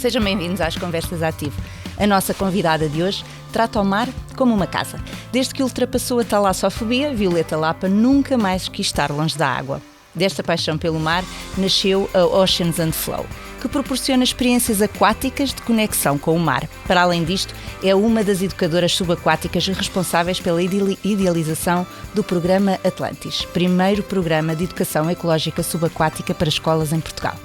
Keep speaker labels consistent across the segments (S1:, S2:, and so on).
S1: Sejam bem-vindos às Conversas Ativo. A nossa convidada de hoje trata o mar como uma casa. Desde que ultrapassou a talassofobia, Violeta Lapa nunca mais quis estar longe da água. Desta paixão pelo mar nasceu a Oceans and Flow, que proporciona experiências aquáticas de conexão com o mar. Para além disto, é uma das educadoras subaquáticas responsáveis pela idealização do programa Atlantis, primeiro programa de educação ecológica subaquática para escolas em Portugal.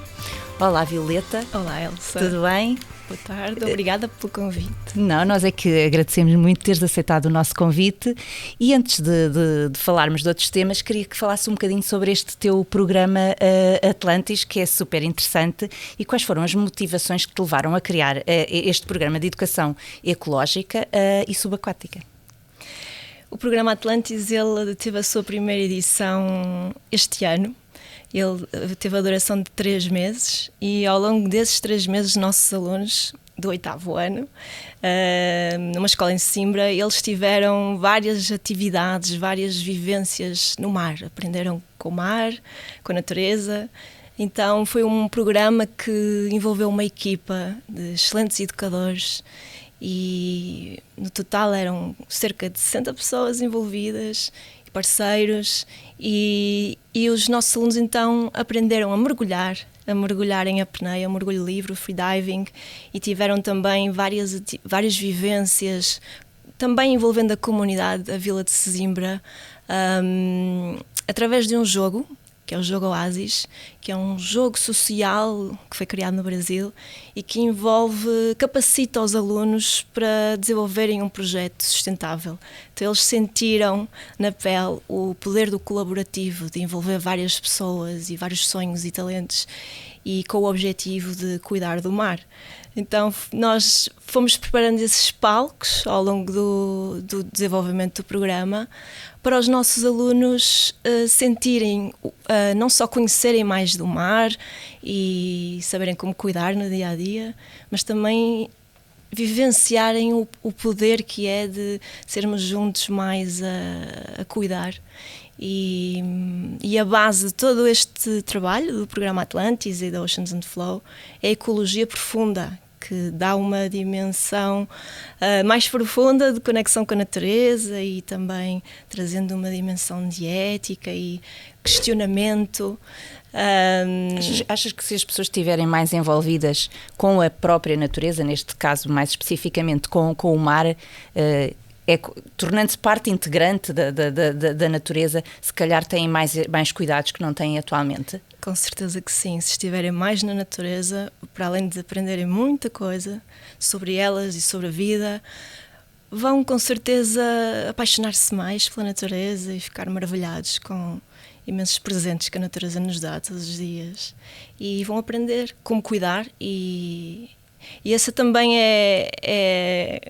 S1: Olá, Violeta.
S2: Olá, Elsa.
S1: Tudo bem?
S2: Boa tarde, obrigada pelo convite.
S1: Não, nós é que agradecemos muito teres aceitado o nosso convite e antes de, de, de falarmos de outros temas, queria que falasse um bocadinho sobre este teu programa uh, Atlantis, que é super interessante e quais foram as motivações que te levaram a criar uh, este programa de educação ecológica uh, e subaquática.
S2: O programa Atlantis ele teve a sua primeira edição este ano ele eh, teve a duração de três meses e ao longo desses três meses, nossos alunos do oitavo ano, uh, numa escola em Simbra, eles tiveram várias atividades, várias vivências no mar. Aprenderam com o mar, com a natureza. Então foi um programa que envolveu uma equipa de excelentes educadores e no total eram cerca de 60 pessoas envolvidas parceiros e, e os nossos alunos então aprenderam a mergulhar, a mergulhar em apneia, mergulho livre, freediving e tiveram também várias, várias vivências, também envolvendo a comunidade, a Vila de Sesimbra, um, através de um jogo que é o Jogo Oasis, que é um jogo social que foi criado no Brasil e que envolve, capacita os alunos para desenvolverem um projeto sustentável. Então eles sentiram na pele o poder do colaborativo, de envolver várias pessoas e vários sonhos e talentos e com o objetivo de cuidar do mar. Então nós fomos preparando esses palcos ao longo do, do desenvolvimento do programa para os nossos alunos uh, sentirem, uh, não só conhecerem mais do mar e saberem como cuidar no dia a dia, mas também vivenciarem o, o poder que é de sermos juntos mais a, a cuidar. E, e, a base de todo este trabalho do programa Atlantis e da Oceans and Flow é a ecologia profunda, que dá uma dimensão uh, mais profunda de conexão com a natureza e também trazendo uma dimensão de ética e questionamento.
S1: Um... Achas, achas, que se as pessoas estiverem mais envolvidas com a própria natureza, neste caso mais especificamente com, com o mar, uh, é, tornando-se parte integrante da, da, da, da, natureza, se calhar têm mais, mais cuidados que não têm atualmente?
S2: Com certeza que sim. Se estiverem mais na natureza, para além de aprenderem muita coisa sobre elas e sobre a vida, vão com certeza apaixonar-se mais pela natureza e ficar maravilhados com imensos presentes que a natureza nos dá todos os dias. E vão aprender como cuidar e, e essa também é, é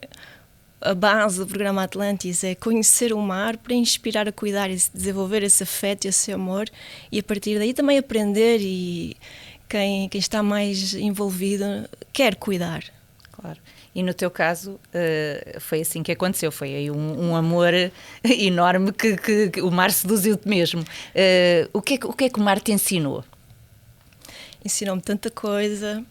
S2: a base do programa Atlantis é conhecer o mar para inspirar a cuidar e desenvolver esse afeto e esse amor e a partir daí também aprender e quem, quem está mais envolvido quer cuidar.
S1: Claro. E no teu caso uh, foi assim que aconteceu, foi aí um, um amor enorme que, que, que, o mar seduziu-te mesmo. Uh, o, que é, o que é que o mar te ensinou?
S2: Ensinou-me tanta coisa.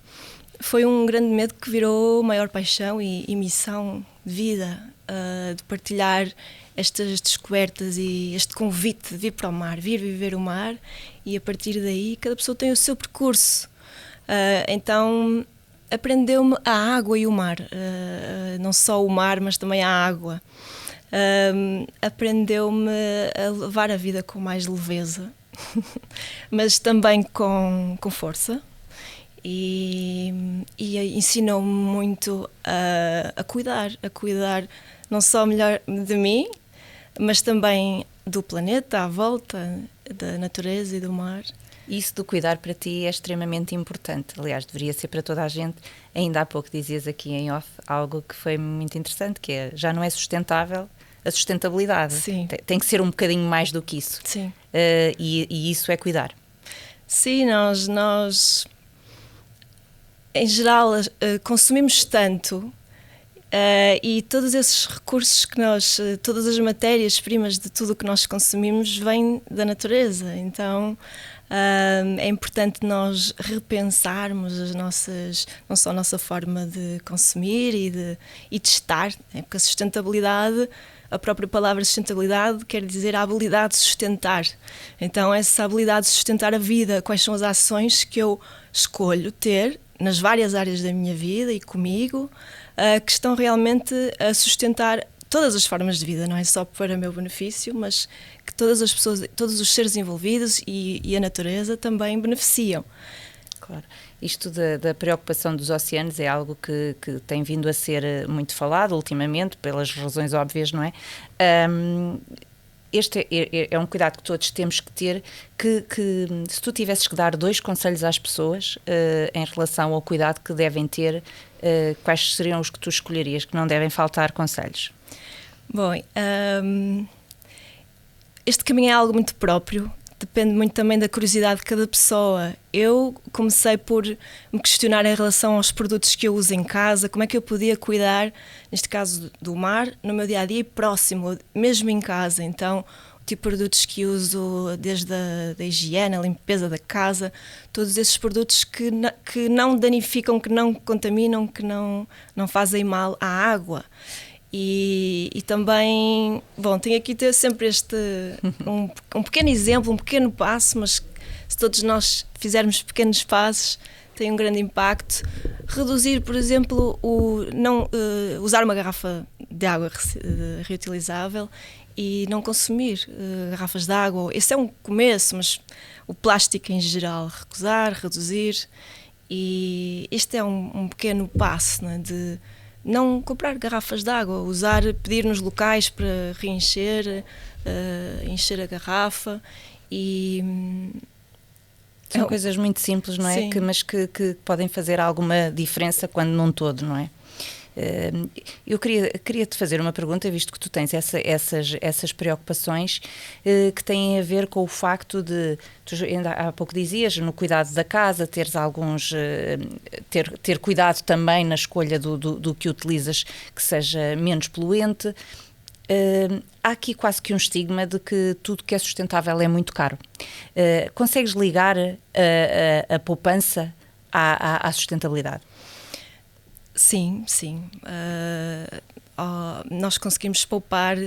S2: Foi um grande medo que virou maior paixão e, e missão vida, uh, de partilhar estas descobertas e este convite de vir para o mar, vir viver o mar e a partir daí cada pessoa tem o seu percurso. Uh, então aprendeu-me a água e o mar, uh, não só o mar, mas também a água. aprendeu-me a levar a vida com mais leveza, mas também com, com força e, e ensinou-me muito a, a, cuidar, a cuidar não só melhor de mim, mas também do planeta à volta, da natureza e do mar.
S1: Isso do cuidar para ti é extremamente importante. Aliás, deveria ser para toda a gente. Ainda há pouco dizias aqui em off algo que foi muito interessante, que é já não é sustentável a sustentabilidade.
S2: Sim.
S1: Tem, tem que ser um bocadinho mais do que isso.
S2: Sim.
S1: Uh, e, e, isso é cuidar.
S2: Sim, nós, nós em geral, uh, consumimos tanto Uh, e todos esses recursos que nós, uh, todas as matérias-primas de tudo o que nós consumimos vêm da natureza. Então, Uh, é importante nós repensarmos as nossas, não só a nossa forma de consumir e de, e de estar, né? porque a sustentabilidade, a própria palavra sustentabilidade quer dizer a habilidade de sustentar. Então, essa habilidade de sustentar a vida, quais são as ações que eu escolho ter nas várias áreas da minha vida e comigo, uh, que estão realmente a sustentar todas as formas de vida, não é só para meu benefício, mas que todas as pessoas, todos os seres envolvidos e, e a natureza também beneficiam.
S1: Claro. Isto da, da, preocupação dos oceanos é algo que, que, tem vindo a ser eh, muito falado ultimamente, pelas razões óbvias, não é? Um, este é, é, é, um cuidado que todos temos que ter. Que, que, se tu tivesses que dar dois conselhos às pessoas uh, em relação ao cuidado que devem ter, uh, quais seriam os que tu escolherias? Que não devem faltar conselhos?
S2: Bom, um, este caminho é algo muito próprio, depende muito também da curiosidade de cada pessoa. Eu comecei por me questionar em relação aos produtos que eu uso em casa, como é que eu podia cuidar, neste caso do mar, no meu dia a dia próximo, mesmo em casa. Então, tipo de produtos que uso, desde a da higiene, a limpeza da casa, todos esses produtos que, que não danificam, que não contaminam, que não, não fazem mal à água. E, e, também, bom, tenho aqui ter sempre este um, um, pequeno exemplo, um pequeno passo, mas se todos nós fizermos pequenos passos, tem um grande impacto. Reduzir, por exemplo, o não uh, usar uma garrafa de água uh, reutilizável e não consumir uh, garrafas de água. Esse é um começo, mas o plástico em geral, recusar, reduzir. E este é um, um pequeno passo né, de não comprar garrafas de água, usar, pedir nos locais para reencher, uh, encher a garrafa e
S1: são é, coisas muito simples, não é? Que, mas que, que, podem fazer alguma diferença quando num todo, não é? Eu queria, queria te fazer uma pergunta, visto que tu tens essa, essas, essas preocupações eh, que têm a ver com o facto de, tu ainda há pouco dizias, no cuidado da casa, teres alguns, eh, ter, ter cuidado também na escolha do, do, do que utilizas que seja menos poluente. Uh, há aqui quase que um estigma de que tudo que é sustentável é muito caro. Uh, consegues ligar a, a, a poupança à, à, à, sustentabilidade?
S2: Sim, sim. Uh, oh, nós conseguimos poupar,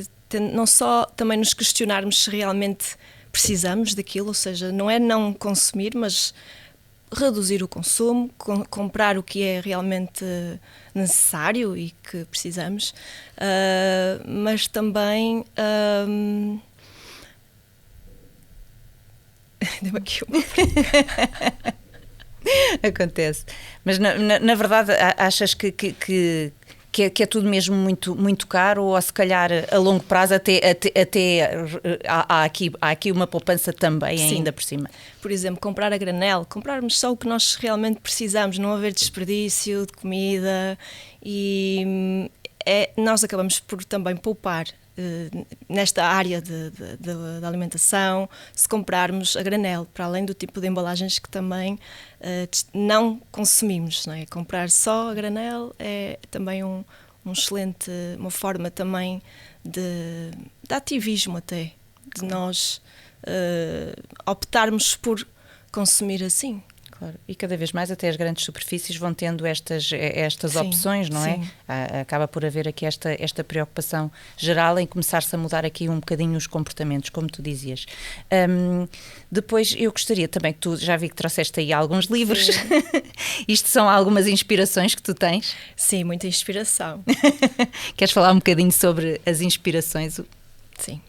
S2: não só também nos questionarmos se realmente precisamos daquilo, ou seja, não é não consumir, mas reduzir o consumo, com, comprar o que é realmente necessário e que precisamos, uh, mas também. Um... Deu aqui uma.
S1: Acontece. Mas na, na, na verdade achas que, que, que que é, que é, tudo mesmo muito, muito caro ou se calhar a longo prazo até, até, até há, há, aqui, há aqui uma poupança também Sim. ainda por cima?
S2: Por exemplo, comprar a granel, comprarmos só o que nós realmente precisamos, não haver desperdício de comida e hum, é, nós acabamos por também poupar eh, nesta área de, de, de, de, alimentação, se comprarmos a granel, para além do tipo de embalagens que também uh, não consumimos. Não é? Comprar só a granel é também um, um excelente, uma forma também de, de ativismo até, de nós uh, optarmos por consumir assim.
S1: Claro. E cada vez mais até as grandes superfícies vão tendo estas, eh, estas sim, opções, não é? sim. é? Acaba por haver aqui esta, esta preocupação geral em começar-se a mudar aqui um bocadinho os comportamentos, como tu dizias. Um, depois eu gostaria também que tu já vi que trouxeste aí alguns livros. Isto são algumas inspirações que tu tens?
S2: Sim, muita inspiração.
S1: Queres falar um bocadinho sobre as inspirações?
S2: Sim.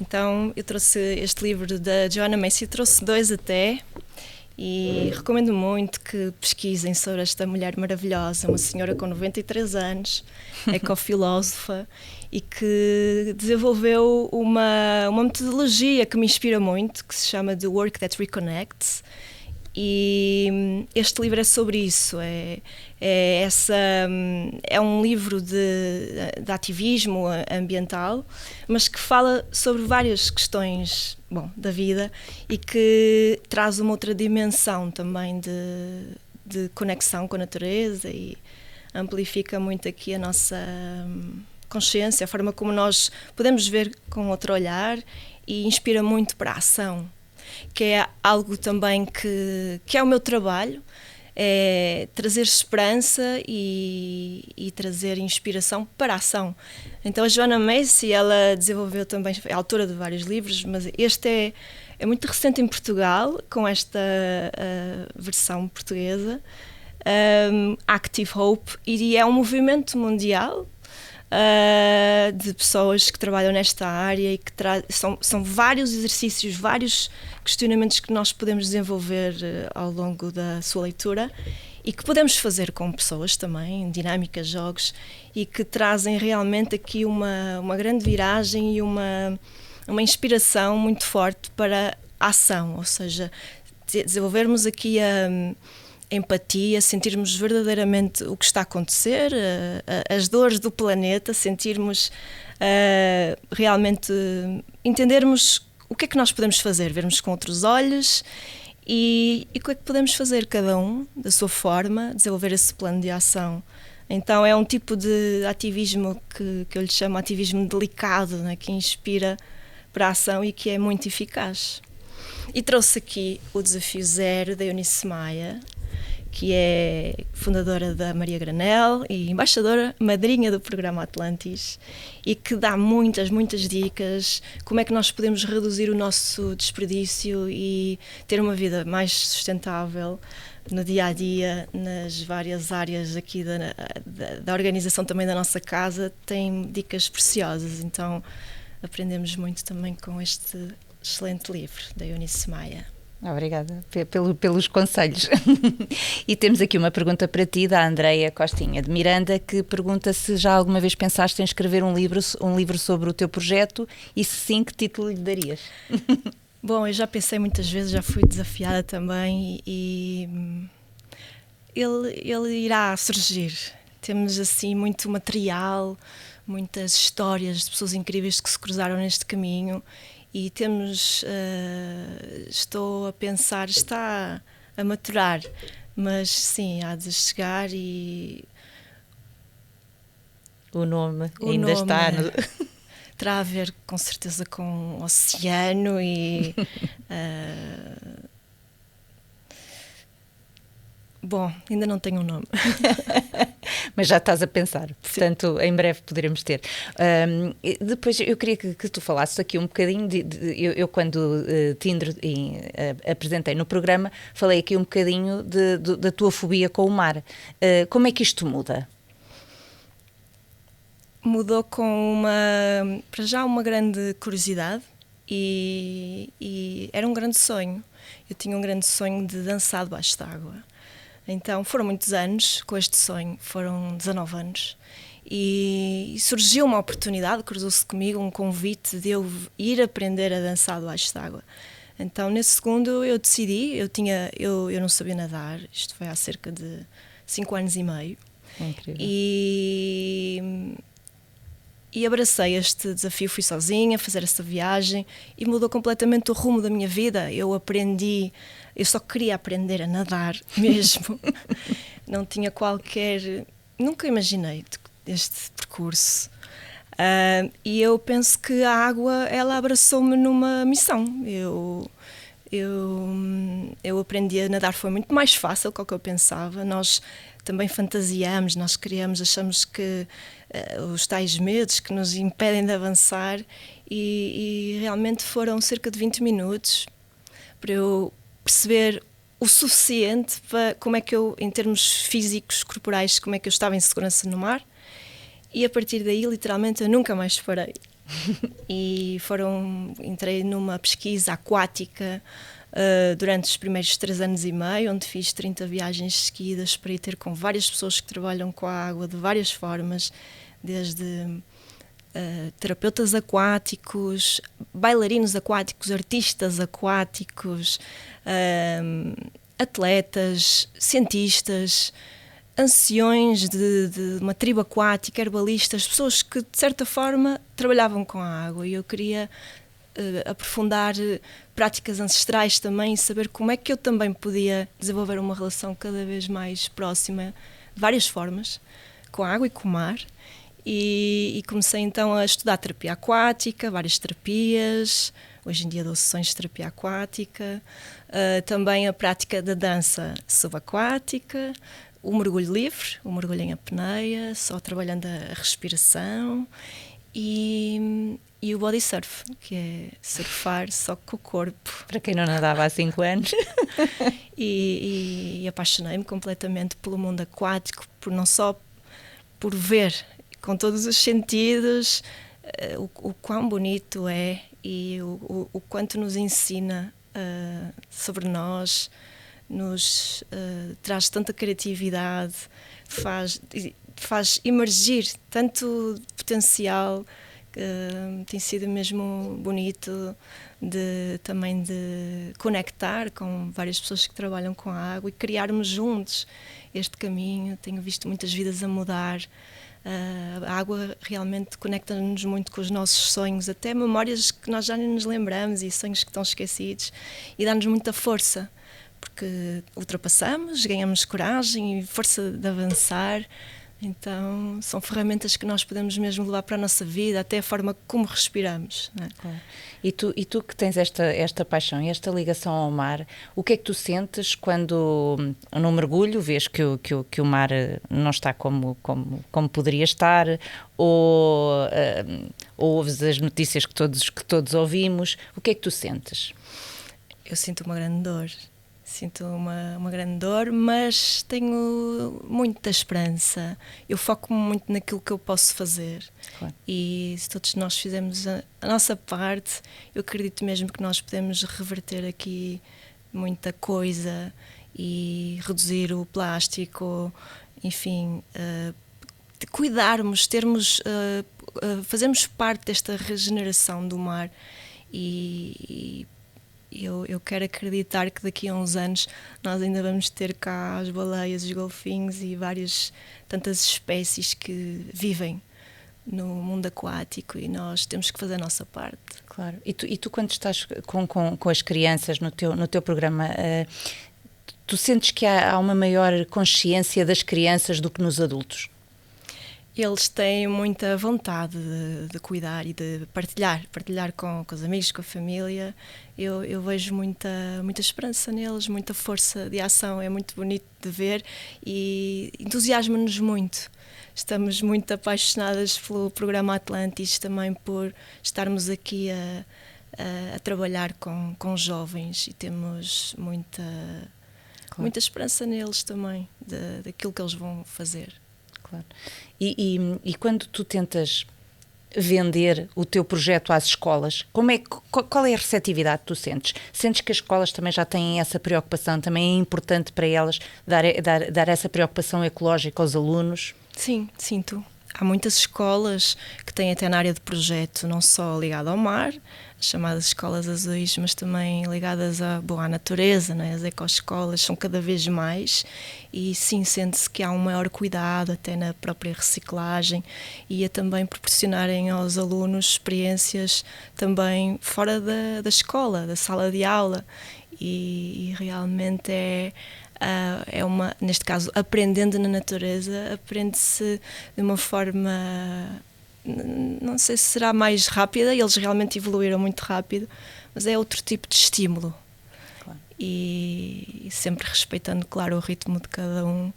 S2: Então eu trouxe este livro da Joanna Macy, trouxe dois até. E recomendo muito que pesquisem sobre esta mulher maravilhosa, uma senhora com 93 anos, ecofilósofa, e que desenvolveu uma, uma metodologia que me inspira muito, que se chama The Work That Reconnects. E este livro é sobre isso, é, é, essa, é um livro de, de ativismo ambiental, mas que fala sobre várias questões bom, da vida e que traz uma outra dimensão também de, de conexão com a natureza e amplifica muito aqui a nossa hum, consciência, a forma como nós podemos ver com outro olhar e inspira muito para a ação. Que é algo também que, que é o meu trabalho, é trazer esperança e, e, trazer inspiração para a ação. Então a Joana Macy, ela desenvolveu também, é autora de vários livros, mas este é, é muito recente em Portugal, com esta uh, versão portuguesa, um, Active Hope, e é um movimento mundial uh, de pessoas que trabalham nesta área e que são, são vários exercícios, vários questionamentos que nós podemos desenvolver uh, ao longo da sua leitura e que podemos fazer com pessoas também, dinâmicas, jogos, e que trazem realmente aqui uma, uma grande viragem e uma, uma inspiração muito forte para a ação, ou seja, desenvolvermos aqui a empatia, sentirmos verdadeiramente o que está a acontecer, uh, as dores do planeta, sentirmos realmente entendermos o que é que nós podemos fazer, vermos com outros olhos e, e o que é que podemos fazer cada um da sua forma, desenvolver esse plano de ação. Então é um tipo de ativismo que, que eu lhe chamo ativismo delicado, né, que inspira para a ação e que é muito eficaz. E trouxe aqui o desafio zero da Eunice Maia, que é fundadora da Maria Granel e embaixadora madrinha do programa Atlantis e que dá muitas, muitas dicas como é que nós podemos reduzir o nosso desperdício e ter uma vida mais sustentável no dia a dia, nas várias áreas aqui da, da, da organização também da nossa casa, tem dicas preciosas. Então aprendemos muito também com este excelente livro da Eunice Maia.
S1: Obrigada pelo, pelos conselhos. e temos aqui uma pergunta para ti, da Andreia Costinha de Miranda, que pergunta se já alguma vez pensaste em escrever um livro, um livro sobre o teu projeto e se sim, que título lhe darias?
S2: Bom, eu já pensei muitas vezes, já fui desafiada também e ele, ele irá surgir. Temos assim muito material, muitas histórias de pessoas incríveis que se cruzaram neste caminho e temos, uh, estou a pensar, está a maturar, mas sim, há de chegar e.
S1: O nome o ainda nome está. No...
S2: Terá a ver com certeza com o oceano e. Uh, Bom, ainda não tenho um nome.
S1: Mas já estás a pensar, portanto, Sim. em breve poderemos ter. Um, depois, eu queria que, que, tu falasses aqui um bocadinho. De, de, eu, eu, quando uh, te uh, apresentei no programa, falei aqui um bocadinho de, da tua fobia com o mar. Uh, como é que isto muda?
S2: Mudou com uma, para já, uma grande curiosidade e, e era um grande sonho. Eu tinha um grande sonho de dançar debaixo d'água então foram muitos anos com este sonho, foram 19 anos. E surgiu uma oportunidade, cruzou-se comigo um convite de eu ir aprender a dançar debaixo d'água. Então, nesse segundo, eu decidi, eu tinha, eu, eu não sabia nadar, isto foi há cerca de 5 anos e meio.
S1: Incrível.
S2: E, e abracei este desafio, fui sozinha fazer essa viagem e mudou completamente o rumo da minha vida. Eu aprendi eu só queria aprender a nadar mesmo. não tinha qualquer. Nunca imaginei este percurso. Uh, e eu penso que a água ela abraçou-me numa missão. Eu, eu, eu aprendi a nadar, foi muito mais fácil do que eu pensava. Nós também fantasiamos, nós criamos, achamos que uh, os tais medos que nos impedem de avançar, e, e realmente foram cerca de 20 minutos para eu perceber o suficiente para como é que eu, em termos físicos, corporais, como é que eu estava em segurança no mar. E a partir daí, literalmente, eu nunca mais parei. e foram, entrei numa pesquisa aquática uh, durante os primeiros três anos e meio, onde fiz 30 viagens seguidas para ir ter com várias pessoas que trabalham com a água de várias formas, desde Uh, terapeutas aquáticos, bailarinos aquáticos, artistas aquáticos, uh, atletas, cientistas, anciões de, de, uma tribo aquática, herbalistas, pessoas que de certa forma trabalhavam com a água. E eu queria uh, aprofundar práticas ancestrais também e saber como é que eu também podia desenvolver uma relação cada vez mais próxima, de várias formas, com a água e com o mar E, e, comecei então a estudar terapia aquática, várias terapias. Hoje em dia dou sessões de terapia aquática, uh, também a prática da dança subaquática, o mergulho livre, o mergulho em apneia, só trabalhando a respiração e, e o body surf, que é surfar só com o corpo.
S1: Para quem não nadava há 5 anos.
S2: e, e, e apaixonei-me completamente pelo mundo aquático, por não só por ver com todos os sentidos uh, o, o quão bonito é e o, o, o quanto nos ensina uh, sobre nós, nos uh, traz tanta criatividade, faz, faz emergir tanto potencial. Uh, tem sido mesmo bonito de também de conectar com várias pessoas que trabalham com a água e criarmos juntos este caminho. Tenho visto muitas vidas a mudar. Uh, a água realmente conecta-nos muito com os nossos sonhos, até memórias que nós já nem nos lembramos e sonhos que estão esquecidos, e dá-nos muita força, porque ultrapassamos, ganhamos coragem e força de avançar. Então, são ferramentas que nós podemos mesmo levar para a nossa vida, até a forma como respiramos. É?
S1: Claro. E, tu, e tu que tens esta, esta paixão e esta ligação ao mar, o que é que tu sentes quando no mergulho vês que o, que o, que o mar não está como, como, como poderia estar, ou, uh, ou ouves as notícias que todos, que todos ouvimos? O que é que tu sentes?
S2: Eu sinto uma grande dor Sinto uma, uma grande dor, mas tenho muita esperança. Eu foco muito naquilo que eu posso fazer. Claro. E se todos nós fizermos a, a, nossa parte, eu acredito mesmo que nós podemos reverter aqui muita coisa e reduzir o plástico, enfim, uh, cuidarmos, termos, uh, uh, fazermos parte desta regeneração do mar e, e eu, eu quero acreditar que daqui a uns anos nós ainda vamos ter cá as baleias, os golfinhos e várias tantas espécies que vivem no mundo aquático e nós temos que fazer a nossa parte.
S1: Claro. E tu, e tu quando estás com, com, com as crianças no teu, no teu programa, uh, tu sentes que há, há uma maior consciência das crianças do que nos adultos?
S2: Eles têm muita vontade de, de, cuidar e de partilhar, partilhar com, com os amigos, com a família. Eu, eu vejo muita, muita esperança neles, muita força de ação, é muito bonito de ver e entusiasma-nos muito. Estamos muito apaixonadas pelo programa Atlantis, também por estarmos aqui a, a, a trabalhar com, com jovens e temos muita, claro. muita esperança neles também, de, daquilo que eles vão fazer
S1: claro. E, e, e, quando tu tentas vender o teu projeto às escolas, como é, qual é a receptividade que tu sentes? Sentes que as escolas também já têm essa preocupação, também é importante para elas dar, dar, dar essa preocupação ecológica aos alunos?
S2: Sim, sinto. Há muitas escolas que têm até na área de projeto, não só ligado ao mar, chamadas escolas azuis, mas também ligadas à boa natureza, né? as ecoescolas são cada vez mais e sim sente-se que há um maior cuidado até na própria reciclagem e a também proporcionarem aos alunos experiências também fora da, da escola, da sala de aula e, e realmente é Uh, é uma, neste caso, aprendendo na natureza, aprende-se de uma forma não sei se será mais rápida, eles realmente evoluíram muito rápido, mas é outro tipo de estímulo. Claro. E, e, sempre respeitando, claro, o ritmo de cada um.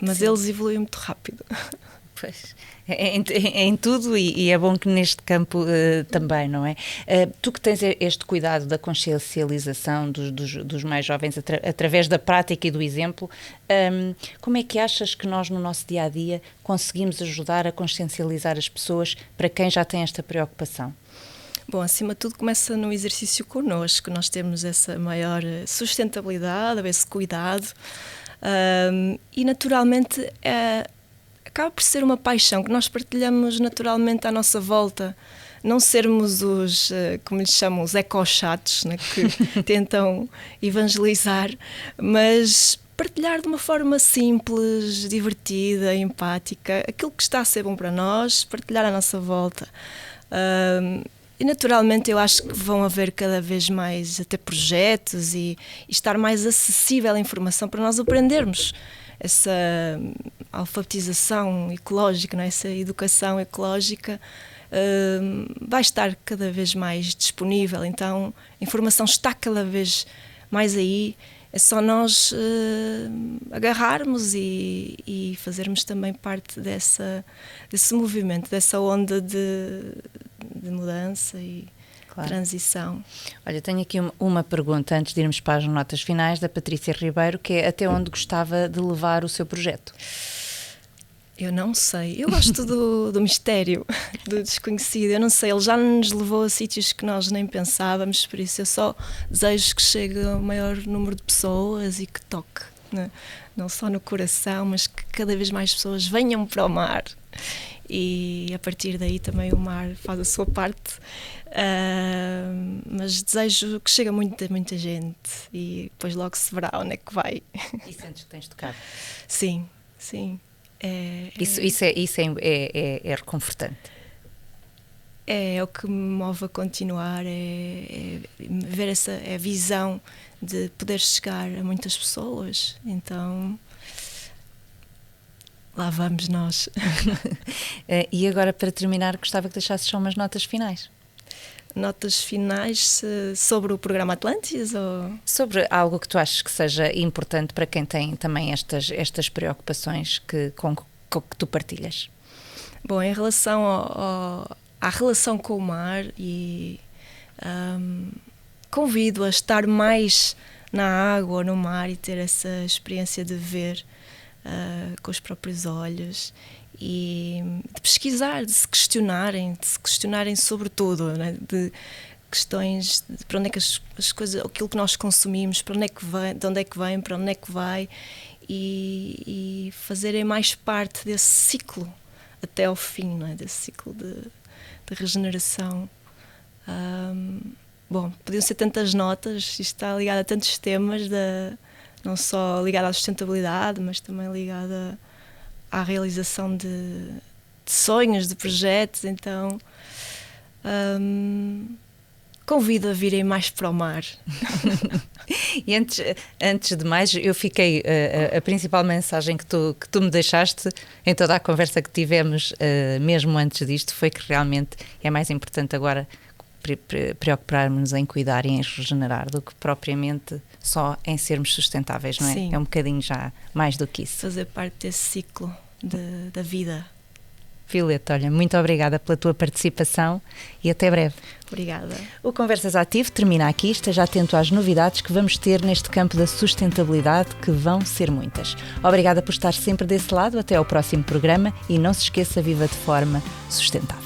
S2: Mas Sim. eles evoluem muito rápido.
S1: Pois, é, em, em tudo e, e, é bom que neste campo uh, também, não é? Uh, tu que tens este cuidado da consciencialização dos, dos, dos mais jovens atra, através da prática e do exemplo, um, ehm, como é que achas que nós no nosso dia a dia conseguimos ajudar a consciencializar as pessoas para quem já tem esta preocupação?
S2: Bom, acima de tudo começa no exercício connosco, nós temos essa maior sustentabilidade, esse cuidado um, ehm, e naturalmente uh, acaba por ser uma paixão que nós partilhamos naturalmente à nossa volta. Não sermos os, eh, como lhes chamam, os ecochatos, né, que tentam evangelizar, mas partilhar de uma forma simples, divertida, empática, aquilo que está a ser bom para nós, partilhar à nossa volta. Um, e naturalmente eu acho que vão haver cada vez mais até projetos e, e estar mais acessível a informação para nós aprendermos essa alfabetização ecológica, não é? essa educação ecológica uh, vai estar cada vez mais disponível. Então, a informação está cada vez mais aí. É só nós uh, agarrarmos e, e, fazermos também parte dessa, desse movimento, dessa onda de, de mudança e claro. transição.
S1: Olha, tenho aqui uma, pergunta antes de irmos para as notas finais da Patrícia Ribeiro, que é até onde gostava de levar o seu projeto?
S2: Eu não sei. Eu gosto do, do mistério, do desconhecido. Eu não sei. Ele já nos levou a sítios que nós nem pensávamos, por isso eu só desejo que chegue ao maior número de pessoas e que toque, né? não só no coração, mas que cada vez mais pessoas venham para o mar. E a partir daí também o mar faz a sua parte. Uh, mas desejo que chegue a muita, muita gente e depois logo se verá onde é que vai.
S1: E sentes que tens tocado?
S2: Sim, sim. É,
S1: isso, isso, é, isso é, é, é, é reconfortante.
S2: É, é, o que me move a continuar, é, é ver essa é visão de poder chegar a muitas pessoas. Então, lá vamos nós.
S1: Eh, e agora, para terminar, gostava que deixasses só umas notas finais
S2: notas finais sobre o programa Atlantis? Ou...
S1: Sobre algo que tu achas que seja importante para quem tem também estas, estas preocupações que, com, com que tu partilhas?
S2: Bom, em relação ao, ao, à relação com o mar e um, convido a estar mais na água, no mar e ter essa experiência de ver uh, com os próprios olhos e de pesquisar, de se questionarem, de se questionarem sobre tudo, né? de questões de para onde é que as, as, coisas, aquilo que nós consumimos, para onde é que vem, de onde é que vem, para onde é que vai e, e fazerem mais parte desse ciclo até ao fim, é? desse ciclo de, de regeneração. Um, bom, podiam ser tantas notas, isto está ligado a tantos temas, da, não só ligado à sustentabilidade, mas também ligado a à realização de, de sonhos, de projetos, então hum, convido a virem mais para o mar.
S1: e antes, antes de mais, eu fiquei. A, a, principal mensagem que tu, que tu me deixaste em toda a conversa que tivemos, uh, mesmo antes disto, foi que realmente é mais importante agora preocuparmos em cuidar e em regenerar do que propriamente só em sermos sustentáveis, não é?
S2: Sim.
S1: É um bocadinho já mais do que isso.
S2: Fazer parte desse ciclo de, da vida.
S1: Violeta, olha, muito obrigada pela tua participação e até breve.
S2: Obrigada.
S1: O Conversas Ativo termina aqui. Esteja atento às novidades que vamos ter neste campo da sustentabilidade, que vão ser muitas. Obrigada por estar sempre desse lado. Até ao próximo programa e não se esqueça, viva de forma sustentável.